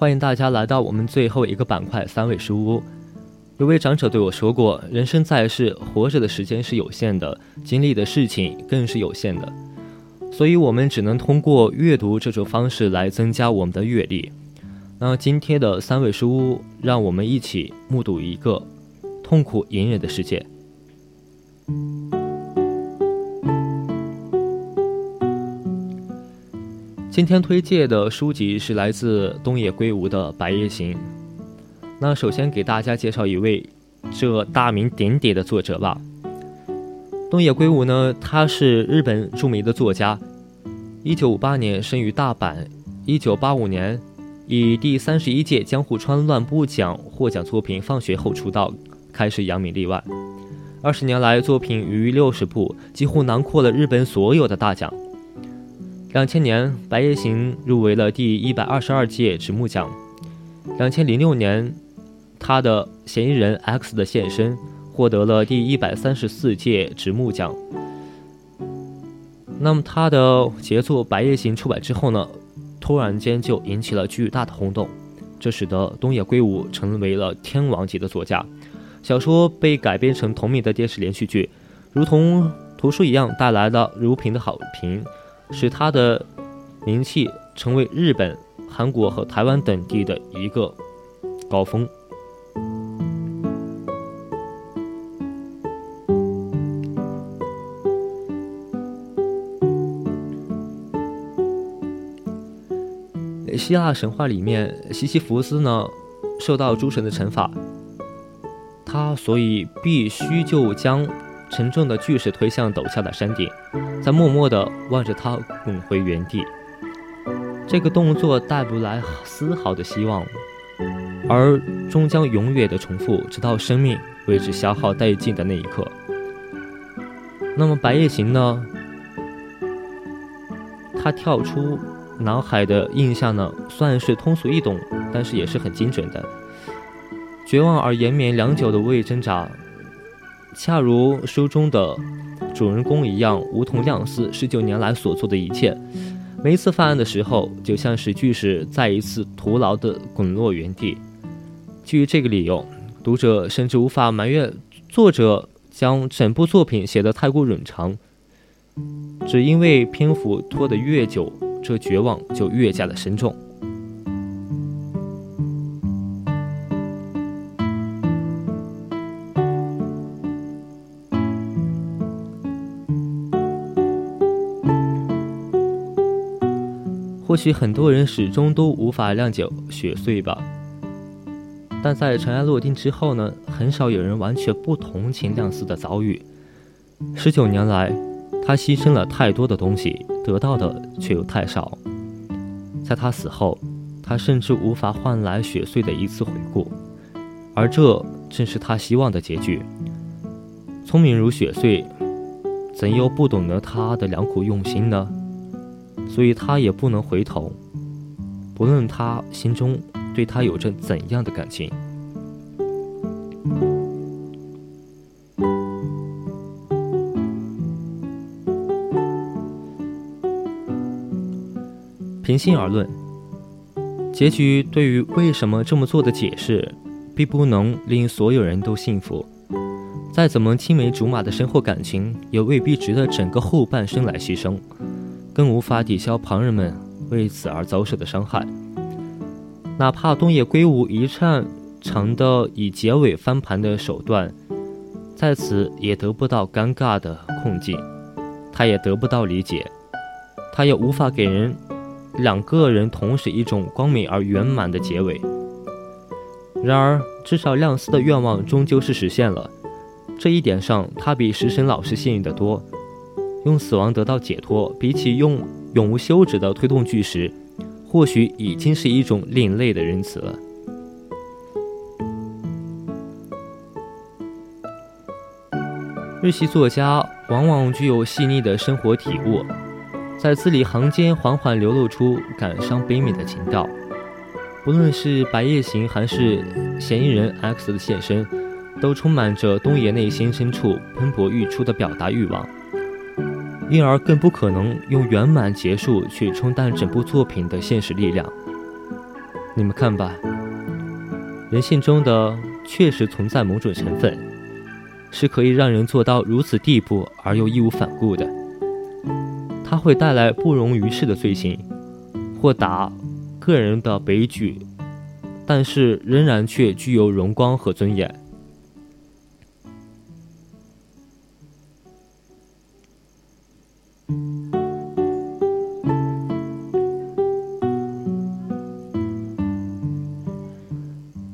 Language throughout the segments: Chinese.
欢迎大家来到我们最后一个板块——三味书屋。有位长者对我说过：“人生在世，活着的时间是有限的，经历的事情更是有限的，所以我们只能通过阅读这种方式来增加我们的阅历。”那今天的三味书屋，让我们一起目睹一个痛苦隐忍的世界。今天推荐的书籍是来自东野圭吾的《白夜行》。那首先给大家介绍一位这大名鼎鼎的作者吧。东野圭吾呢，他是日本著名的作家，一九五八年生于大阪，一九八五年以第三十一届江户川乱步奖获奖作品《放学后》出道，开始扬名立万。二十年来，作品逾六十部，几乎囊括了日本所有的大奖。两千年，《白夜行》入围了第一百二十二届直木奖。两千零六年，他的《嫌疑人 X 的现身》获得了第一百三十四届直木奖。那么，他的杰作《白夜行》出版之后呢，突然间就引起了巨大的轰动，这使得东野圭吾成为了天王级的作家。小说被改编成同名的电视连续剧，如同图书一样带来了如萍的好评。使他的名气成为日本、韩国和台湾等地的一个高峰。希腊神话里面，西西弗斯呢受到诸神的惩罚，他所以必须就将。沉重的巨石推向陡峭的山顶，再默默地望着它滚回原地。这个动作带不来丝毫的希望，而终将永远的重复，直到生命为之消耗殆尽的那一刻。那么《白夜行》呢？它跳出脑海的印象呢，算是通俗易懂，但是也是很精准的。绝望而延绵良久的无谓挣扎。恰如书中的主人公一样，梧桐亮司十九年来所做的一切。每一次犯案的时候，就像是巨石再一次徒劳地滚落原地。基于这个理由，读者甚至无法埋怨作者将整部作品写得太过冗长，只因为篇幅拖得越久，这绝望就越加的深重。或许很多人始终都无法谅解雪穗吧，但在尘埃落定之后呢，很少有人完全不同情亮司的遭遇。十九年来，他牺牲了太多的东西，得到的却又太少。在他死后，他甚至无法换来雪穗的一次回顾，而这正是他希望的结局。聪明如雪穗，怎又不懂得他的良苦用心呢？所以他也不能回头，不论他心中对他有着怎样的感情。平心而论，结局对于为什么这么做的解释，并不能令所有人都幸福。再怎么青梅竹马的深厚感情，也未必值得整个后半生来牺牲。更无法抵消旁人们为此而遭受的伤害。哪怕东野圭吾一擅长的以结尾翻盘的手段，在此也得不到尴尬的困境，他也得不到理解，他也无法给人两个人同时一种光明而圆满的结尾。然而，至少亮司的愿望终究是实现了，这一点上他比食神老师幸运得多。用死亡得到解脱，比起用永无休止的推动巨石，或许已经是一种另类的仁慈了。日系作家往往具有细腻的生活体悟，在字里行间缓缓流露出感伤悲悯的情调。不论是《白夜行》还是嫌疑人 X 的现身，都充满着东野内心深处喷薄欲出的表达欲望，因而更不可能用圆满结束去冲淡整部作品的现实力量。你们看吧，人性中的确实存在某种成分，是可以让人做到如此地步而又义无反顾的。它会带来不容于世的罪行，或打。个人的悲剧，但是仍然却具有荣光和尊严。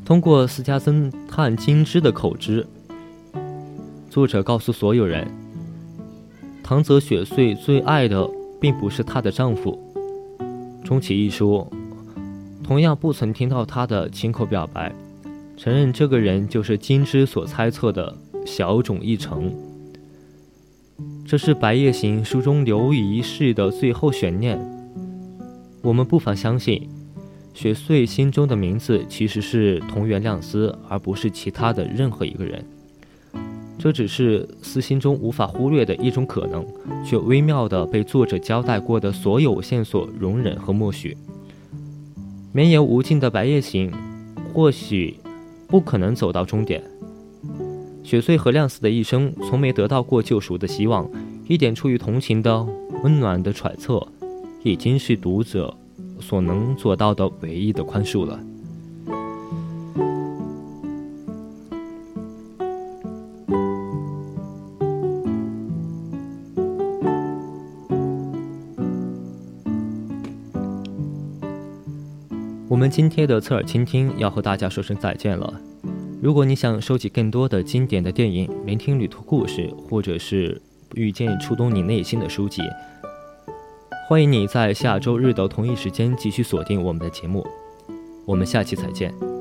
通过私家侦探金枝的口知，作者告诉所有人，唐泽雪穗最爱的并不是她的丈夫。终其一说。同样不曾听到他的亲口表白，承认这个人就是金枝所猜测的小种一成。这是《白夜行》书中留遗式的最后悬念。我们不妨相信，雪穗心中的名字其实是同源亮司，而不是其他的任何一个人。这只是私心中无法忽略的一种可能，却微妙的被作者交代过的所有线索容忍和默许。绵延无尽的白夜行，或许不可能走到终点。雪穗和亮司的一生从没得到过救赎的希望，一点出于同情的温暖的揣测，已经是读者所能做到的唯一的宽恕了。我们今天的侧耳倾听要和大家说声再见了。如果你想收集更多的经典的电影、聆听旅途故事，或者是遇见触动你内心的书籍，欢迎你在下周日的同一时间继续锁定我们的节目。我们下期再见。